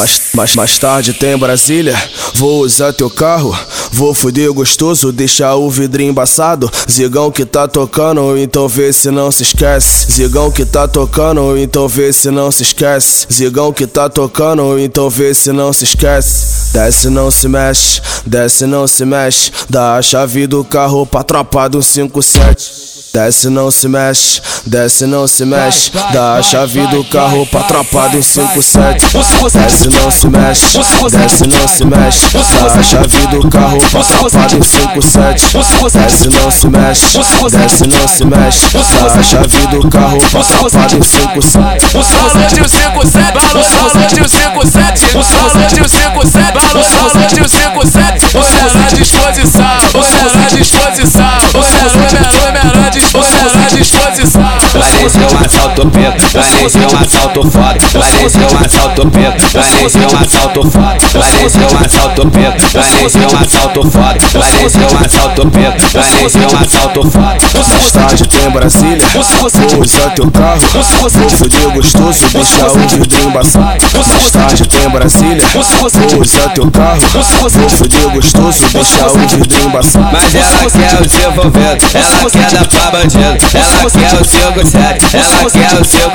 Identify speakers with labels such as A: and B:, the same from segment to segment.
A: Mais, mais, mais tarde tem Brasília, vou usar teu carro. Vou fuder gostoso, deixar o vidrinho embaçado. Zigão que tá tocando, então vê se não se esquece. Zigão que tá tocando, então vê se não se esquece. Zigão que tá tocando, então vê se não se esquece. Desce, não se mexe, desce, não se mexe. Dá a chave do carro pra tropa do 57. Desce, não se mexe, desce, não se mexe. Dá a chave do carro pra tropa do 57. Desce, não se mexe, desce, não se mexe. Dá a chave do carro pra tropa do 57. Desce, não se mexe, desce, não se mexe. Dá a chave do carro pra tropa do 57.
B: O salão de 57, o salão de 57, o salão de 57, Escucha
C: Pareceu um assalto preto, pareceu um assalto foda, pareceu um assalto preto, pareceu um assalto foda, pareceu um assalto preto, pareceu um assalto foda, pareceu um assalto preto, pareceu um assalto foda.
A: Mais tarde tem Brasília, vou usar teu carro. Vou fuder gostoso, deixar o vidrinho embaçado. Mais tarde tem Brasília, vou usar teu carro. Vou fuder gostoso, deixar o vidrinho embaçado.
C: Mas ela quer o seu envolvendo, ela quer dar pra bandido, ela quer o seu gostado, ela quer o seu.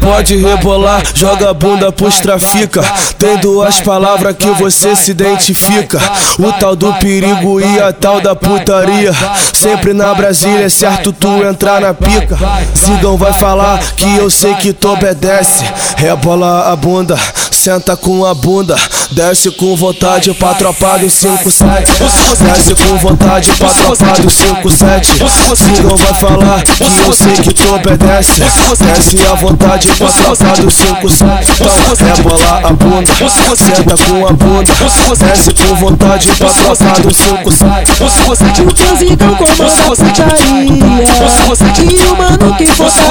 A: Pode rebolar, joga a bunda pros trafica. Tem duas palavras que você se identifica: o tal do perigo e a tal da putaria. Sempre na Brasília é certo tu entrar na pica. Zigão vai falar que eu sei que tu obedece. Rebola a bunda, senta com a bunda. Desce com vontade pra tropa do 57. Desce com vontade pra tropa do 57. Zigão vai falar que eu sei que tu obedece. Desce à vontade pra tropa do 57. Então rebola a bunda, senta com a bunda. Desce com vontade pra tropa do 57.
D: Porque o Zigão comanda a putaria E o mano que fortalece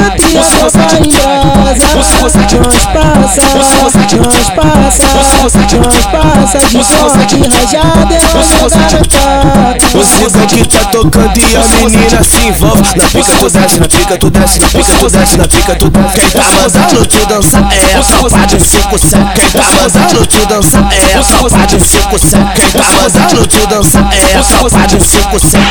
D: Troco de canto e a tropa em brasa Transpassa, transpassa Transpassa de sorte rajada é uma
A: O Zigão que tá tocando e a menina se envolve Na pica tu desce, na pica tu desce, na pica tu desce, na pica tu desce Quem tá mandando tu dançar é a tropa de 57 Quem tá mandando tu dançar é a tropa de 57 Quem tá mandando tu dançar é a tropa de 57